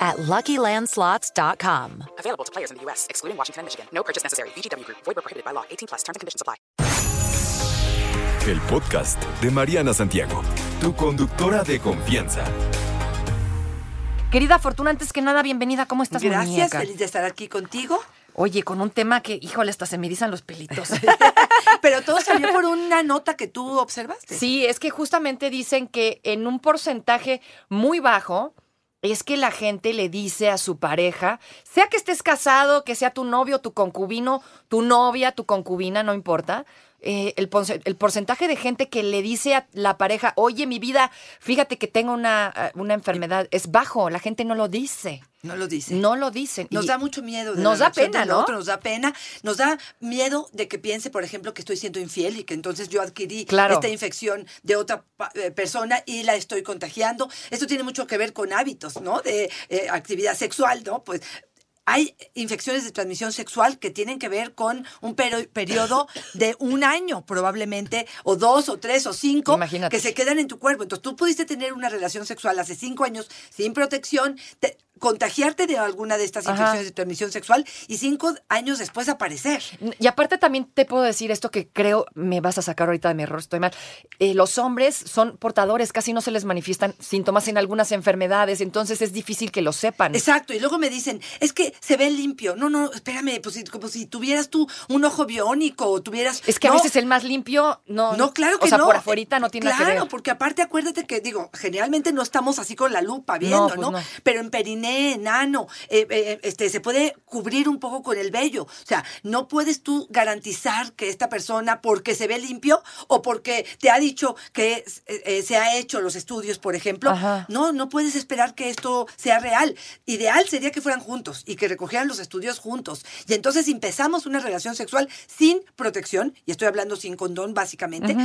at LuckyLandSlots.com. Available to players in the U.S., excluding Washington and Michigan. No purchase necessary. VGW Group. Void where prohibited by law. 18 plus. Terms and conditions apply. El podcast de Mariana Santiago, tu conductora de confianza. Querida Fortuna, antes que nada, bienvenida. ¿Cómo estás, Gracias, muñeca? feliz de estar aquí contigo. Oye, con un tema que, híjole, hasta se me erizan los pelitos. Pero todo salió por una nota que tú observaste. sí, es que justamente dicen que en un porcentaje muy bajo es que la gente le dice a su pareja, sea que estés casado, que sea tu novio, tu concubino, tu novia, tu concubina, no importa. Eh, el, porcentaje de gente que le dice a la pareja, oye, mi vida, fíjate que tengo una, eh, una enfermedad, es bajo, la gente no lo dice. No lo dice. No lo dicen. Nos Y- da mucho miedo. De Nos la da pena, ¿no? otro, nos da pena. Nos da miedo de que piense, por ejemplo, que estoy siendo infiel y que entonces yo adquirí Claro. esta infección de otra eh, persona y la estoy contagiando. Esto tiene mucho que ver con hábitos, ¿no? De eh, actividad sexual, ¿no? Pues hay infecciones de transmisión sexual que tienen que ver con un periodo de un año probablemente, o dos, o tres, o cinco, Imagínate. que se quedan en tu cuerpo. Entonces tú pudiste tener una relación sexual hace cinco años sin protección, te- contagiarte de alguna de estas Ajá. infecciones de transmisión sexual y cinco años después aparecer. Y aparte también te puedo decir esto que creo me vas a sacar ahorita de mi error, estoy mal. Eh, los hombres son portadores, casi no se les manifiestan síntomas en algunas enfermedades, entonces es difícil que lo sepan. Exacto, y luego me dicen, es que se ve limpio. No, no, espérame, pues como si tuvieras tú un ojo biónico o tuvieras... Es que a No, veces el más limpio no. No, claro que O sea, no. por afuerita no tiene claro, nada que ver. porque aparte acuérdate que, digo, generalmente no estamos así con la lupa viendo, pues ¿no? no. Pero en periné, enano, eh, eh, este, se puede cubrir un poco con el vello. O sea, no puedes tú garantizar que esta persona, porque se ve limpio o porque te ha dicho que eh, eh, se ha hecho los estudios, por ejemplo, Ajá. no, no puedes esperar que esto sea real. Ideal sería que fueran juntos y que recogieran los estudios juntos. Y entonces empezamos una relación sexual sin protección, y estoy hablando sin condón básicamente,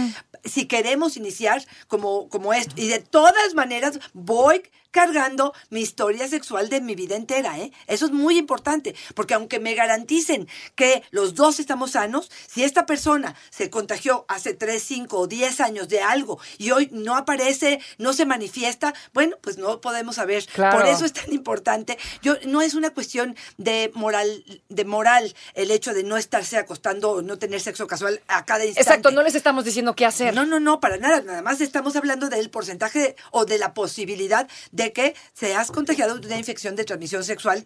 si queremos iniciar como, como esto. Y de todas maneras voy cargando mi historia sexual de mi vida entera. ¿eh? Eso es muy importante, porque aunque me garanticen que los dos estamos sanos, si esta persona se contagió hace 3, 5 o 10 años de algo y hoy no aparece, no se manifiesta, bueno, pues no podemos saber. Claro. Por eso es tan importante. Yo no es una cuestión de moral, de moral el hecho de no estarse acostando o no tener sexo casual a cada instante. Exacto, no les estamos diciendo qué hacer. No, no, no, para nada. Nada más estamos hablando del porcentaje o de la posibilidad de que seas contagiado de una infección de transmisión sexual.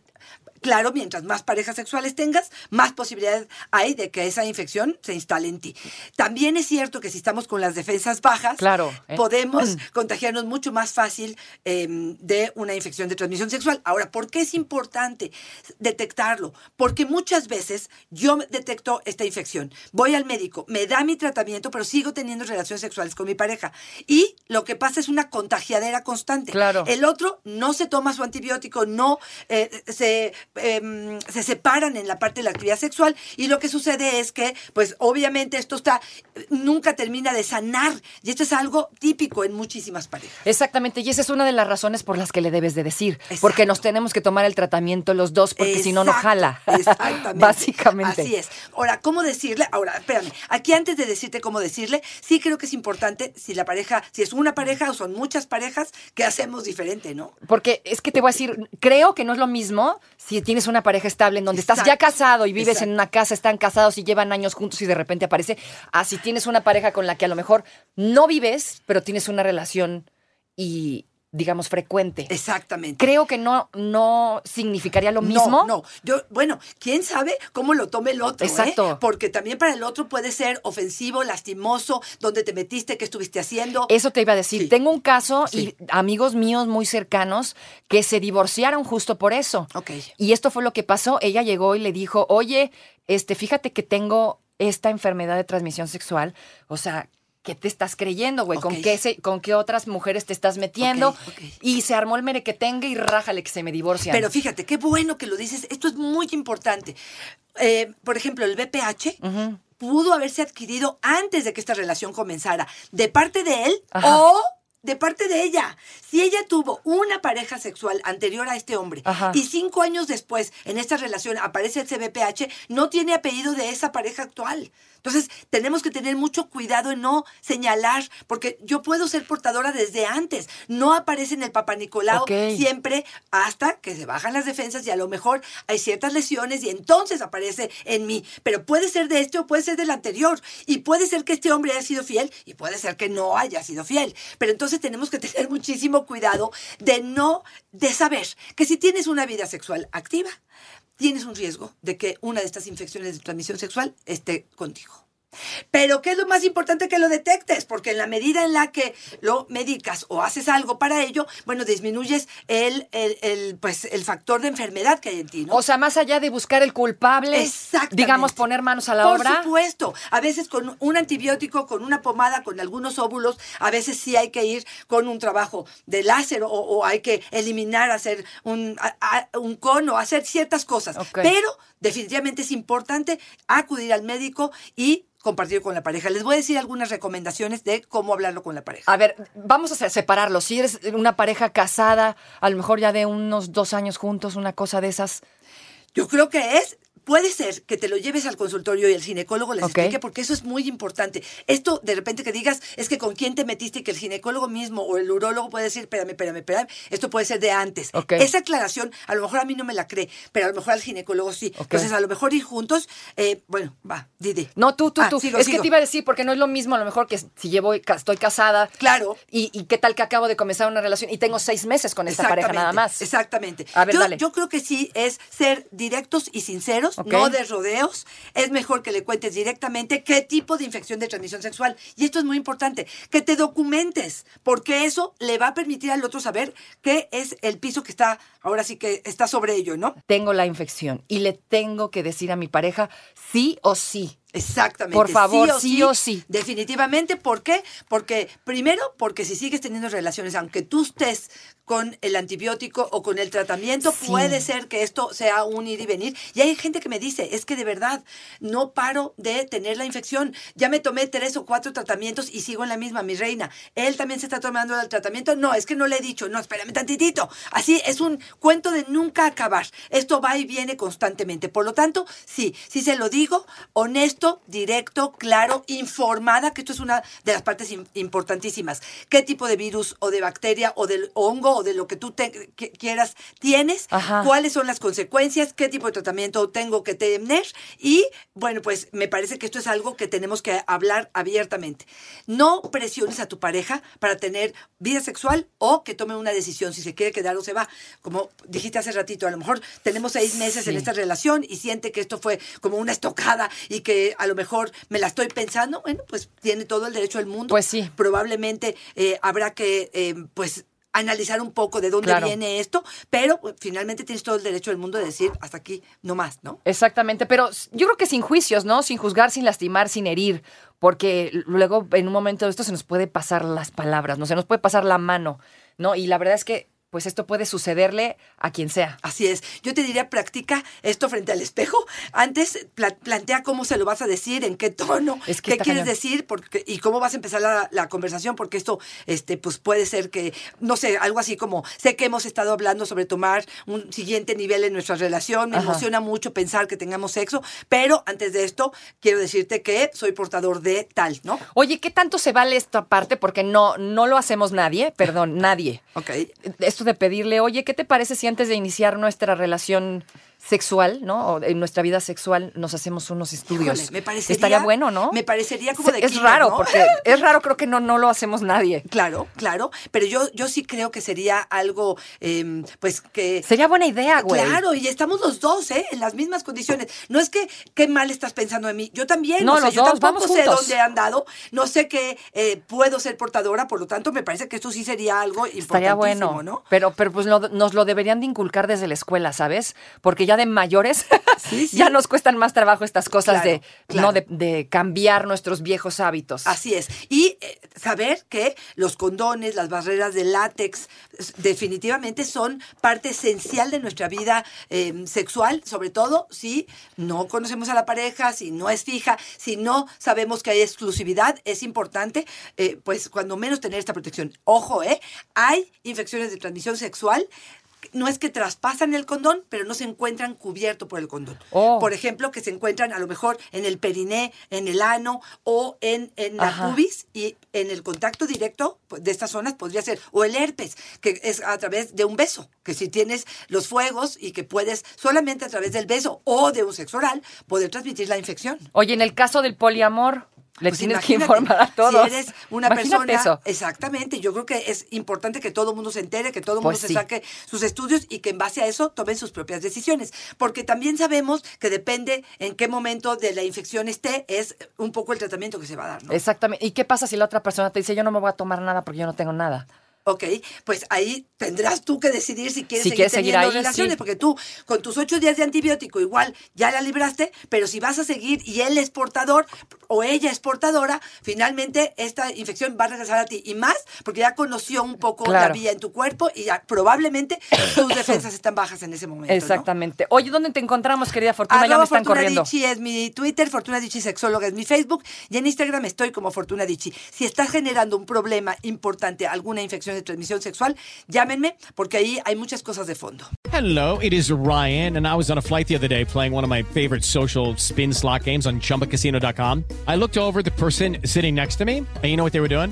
Claro, mientras más parejas sexuales tengas, más posibilidad hay de que esa infección se instale en ti. También es cierto que si estamos con las defensas bajas, Claro, ¿eh? podemos contagiarnos mucho más fácil eh, de una infección de transmisión sexual. Ahora, ¿por qué es importante detectarlo? Porque muchas veces yo detecto esta infección, voy al médico, me da mi tratamiento, pero sigo teniendo relaciones sexuales con mi pareja. Y lo que pasa es una contagiadera constante. Claro. El otro no se toma su antibiótico, no eh, se, eh, se separan en la parte de la actividad sexual y lo que sucede es que, pues obviamente esto está, nunca termina de sanar y esto es algo típico en muchísimas parejas. Exactamente, y esa es una de las razones por las que le debes de decir, Exacto. porque nos tenemos que tomar el tratamiento los dos, porque si no, no jala. Exactamente. Básicamente. Así es. Ahora, ¿cómo decirle? Ahora, espérame. Aquí antes de decirte cómo decirle, sí creo que es importante si la pareja, si es una pareja o son muchas parejas, que hacemos diferente, ¿no? Porque es que te voy a decir, creo que no es lo mismo si tienes una pareja estable en donde estás ya casado y vives en una casa, están casados y llevan años juntos y de repente aparece, a si tienes una pareja con la que a lo mejor no vives, pero tienes una relación y digamos frecuente. Exactamente. Creo que no no significaría lo mismo. No, no. Yo, bueno, quién sabe cómo lo tome el otro. ¿eh? Exacto. Porque también para el otro puede ser ofensivo, lastimoso, donde te metiste, qué estuviste haciendo. Eso te iba a decir. Sí. Tengo un caso Sí. y amigos míos muy cercanos que se divorciaron justo por eso. Ok. Y esto fue lo que pasó. Ella llegó y le dijo, oye, este, fíjate que tengo esta enfermedad de transmisión sexual. O sea, ¿qué te estás creyendo, güey? ¿Con, qué se- ¿Con qué otras mujeres te estás metiendo? Y se armó el merequetengue y rájale que se me divorcian. Pero fíjate, qué bueno que lo dices. Esto es muy importante. Eh, por ejemplo, el BPH pudo haberse adquirido antes de que esta relación comenzara, de parte de él Ajá. o de parte de ella. Si ella tuvo una pareja sexual anterior a este hombre Ajá. y cinco años después en esta relación aparece ese BPH, no tiene apellido de esa pareja actual. Entonces, tenemos que tener mucho cuidado en no señalar, porque yo puedo ser portadora desde antes. No aparece en el Papa Nicolau siempre hasta que se bajan las defensas y a lo mejor hay ciertas lesiones y entonces aparece en mí. Pero puede ser de este o puede ser del anterior. Y puede ser que este hombre haya sido fiel y puede ser que no haya sido fiel. Pero entonces tenemos que tener muchísimo cuidado de no, de saber que si tienes una vida sexual activa, tienes un riesgo de que una de estas infecciones de transmisión sexual esté contigo. Pero ¿qué es lo más importante que lo detectes? Porque en la medida en la que lo medicas o haces algo para ello, bueno, disminuyes el, el, el, pues, el factor de enfermedad que hay en ti, ¿no? O sea, más allá de buscar el culpable, digamos, poner manos a la Por obra. supuesto. A veces con un antibiótico, con una pomada, con algunos óvulos, a veces sí hay que ir con un trabajo de láser o, o hay que eliminar, hacer un, a- a- un cono, hacer ciertas cosas. Pero definitivamente es importante acudir al médico y compartir con la pareja. Les voy a decir algunas recomendaciones de cómo hablarlo con la pareja. A ver, vamos a se- separarlo. Si eres una pareja casada, a lo mejor ya de unos dos años juntos, una cosa de esas. Yo creo que es, puede ser que te lo lleves al consultorio y el ginecólogo les explique, porque eso es muy importante. Esto, de repente que digas, es que con quién te metiste y que el ginecólogo mismo o el urólogo puede decir, espérame, espérame, espérame, esto puede ser de antes. Esa aclaración, a lo mejor a mí no me la cree, pero a lo mejor al ginecólogo sí. Entonces, a lo mejor ir juntos, eh, bueno, va, Didi. No, tú, tú, Ah, tú. sigo, es que te iba a decir, porque no es lo mismo a lo mejor que si llevo, estoy casada. Claro. Y, y qué tal que acabo de comenzar una relación y tengo seis meses con esta pareja nada más. Exactamente. A ver, yo, dale. yo creo que sí es ser directos y sinceros, No de rodeos. Es mejor que le cuentes directamente qué tipo de infección de transmisión sexual. Y esto es muy importante, que te documentes, porque eso le va a permitir al otro saber qué es el piso que está, ahora sí que está sobre ello, ¿no? Tengo la infección y le tengo que decir a mi pareja sí o sí. Exactamente. Por favor, sí o sí. Definitivamente. ¿Por qué? Porque, primero, porque si sigues teniendo relaciones, aunque tú estés con el antibiótico o con el tratamiento, Sí. puede ser que esto sea un ir y venir. Y hay gente que me dice, es que de verdad no paro de tener la infección. Ya me tomé tres o cuatro tratamientos y sigo en la misma, mi reina. Él también se está tomando el tratamiento. No, es que no le he dicho, no, espérame tantitito. Así es un cuento de nunca acabar. Esto va y viene constantemente. Por lo tanto, sí, sí se lo digo, honesto, directo, claro, informada, que esto es una de las partes im- importantísimas. ¿Qué tipo de virus o de bacteria o del hongo o de lo que tú te- que- quieras tienes? Ajá. ¿Cuáles son las consecuencias? ¿Qué tipo de tratamiento tengo que tener? Y bueno, pues me parece que esto es algo que tenemos que hablar abiertamente. No presiones a tu pareja para tener vida sexual o que tome una decisión si se quiere quedar o se va. Como dijiste hace ratito, a lo mejor tenemos seis meses en esta relación y siente que esto fue como una estocada y que a lo mejor me la estoy pensando. Bueno, pues tiene todo el derecho del mundo. Pues sí. Probablemente eh, habrá que, eh, pues analizar un poco de dónde Claro. viene esto, pero pues, finalmente tienes todo el derecho del mundo de decir hasta aquí no más, ¿no? Exactamente, pero yo creo que sin juicios, ¿no? Sin juzgar, sin lastimar, sin herir, porque luego en un momento de esto se nos puede pasar las palabras, ¿no? Se nos puede pasar la mano, ¿no? Y la verdad es que, pues esto puede sucederle a quien sea. Así es. Yo te diría, practica esto frente al espejo. Antes pla- plantea cómo se lo vas a decir, en qué tono, Es que qué quieres cañón. decir porque, y cómo vas a empezar la, la conversación, porque esto este, pues puede ser que, no sé, algo así como, sé que hemos estado hablando sobre tomar un siguiente nivel en nuestra relación, me Ajá. emociona mucho pensar que tengamos sexo, pero antes de esto quiero decirte que soy portador de tal, ¿no? Oye, ¿qué tanto se vale esta parte? Porque no, no lo hacemos nadie, perdón, nadie. Ok. De pedirle, oye, ¿qué te parece si antes de iniciar nuestra relación sexual, ¿no? O en nuestra vida sexual nos hacemos unos estudios. Híjole, me parecería, Estaría bueno, ¿no? Me parecería como de Es raro, ¿no? porque es raro, creo que no, no lo hacemos nadie. Claro, claro, pero yo, yo sí creo que sería algo, em, pues que... Sería buena idea, güey. Claro, y estamos los dos, ¿eh? En las mismas condiciones. No es que qué mal estás pensando de mí. Yo también. No, o sea, los yo dos, tampoco vamos sé juntos. dónde he andado. No sé que eh, puedo ser portadora, por lo tanto, me parece que esto sí sería algo Estaría importantísimo, bueno. ¿no? Pero, pero pues lo- nos lo deberían de inculcar desde la escuela, ¿sabes? Porque ya de mayores Sí, sí. ya nos cuestan más trabajo estas cosas Claro, de, claro. ¿no? de, de cambiar nuestros viejos hábitos. Así es. Y saber que los condones, las barreras de látex, definitivamente son parte esencial de nuestra vida eh, sexual, sobre todo si no conocemos a la pareja, si no es fija, si no sabemos que hay exclusividad, es importante, eh, pues cuando menos tener esta protección. Ojo, ¿eh? Hay infecciones de transmisión sexual. No es que traspasan el condón, pero no se encuentran cubierto por el condón. Oh. Por ejemplo, que se encuentran a lo mejor en el periné, en el ano o en, en la Ajá. pubis y en el contacto directo de estas zonas podría ser, o el herpes, que es a través de un beso, que si tienes los fuegos y que puedes solamente a través del beso o de un sexo oral poder transmitir la infección. Oye, en el caso del poliamor, le Pues tienes que informar a todos. Si eres una Imagínate persona. eso. Exactamente. Yo creo que es importante que todo el mundo se entere, que todo el mundo Pues se sí. saque sus estudios y que en base a eso tomen sus propias decisiones. Porque también sabemos que depende en qué momento de la infección esté, es un poco el tratamiento que se va a dar. ¿no? Exactamente. ¿Y qué pasa si la otra persona te dice, yo no me voy a tomar nada porque yo no tengo nada? Ok, pues ahí tendrás tú que decidir si quieres Si seguir quieres seguir teniendo ahí, relaciones, sí. porque tú con tus ocho días de antibiótico igual ya la libraste, pero si vas a seguir y él es portador o ella es portadora, finalmente esta infección va a regresar a ti y más porque ya conoció un poco la vía en tu cuerpo y ya probablemente tus defensas están bajas en ese momento. ¿no? Exactamente. Oye, ¿dónde te encontramos, querida Fortuna? ya me Arroba están Fortuna corriendo. Dicci es mi Twitter, Fortuna Dicci Sexóloga es mi Facebook y en Instagram estoy como Fortuna Dicci. Si estás generando un problema importante, alguna infección transmisión sexual, llámenme porque ahí hay muchas cosas de fondo. Hello, it is Ryan, and I was on a flight the other day playing one of my favorite social spin slot games on chumbacasino.com. I looked over the person sitting next to me, and you know what they were doing?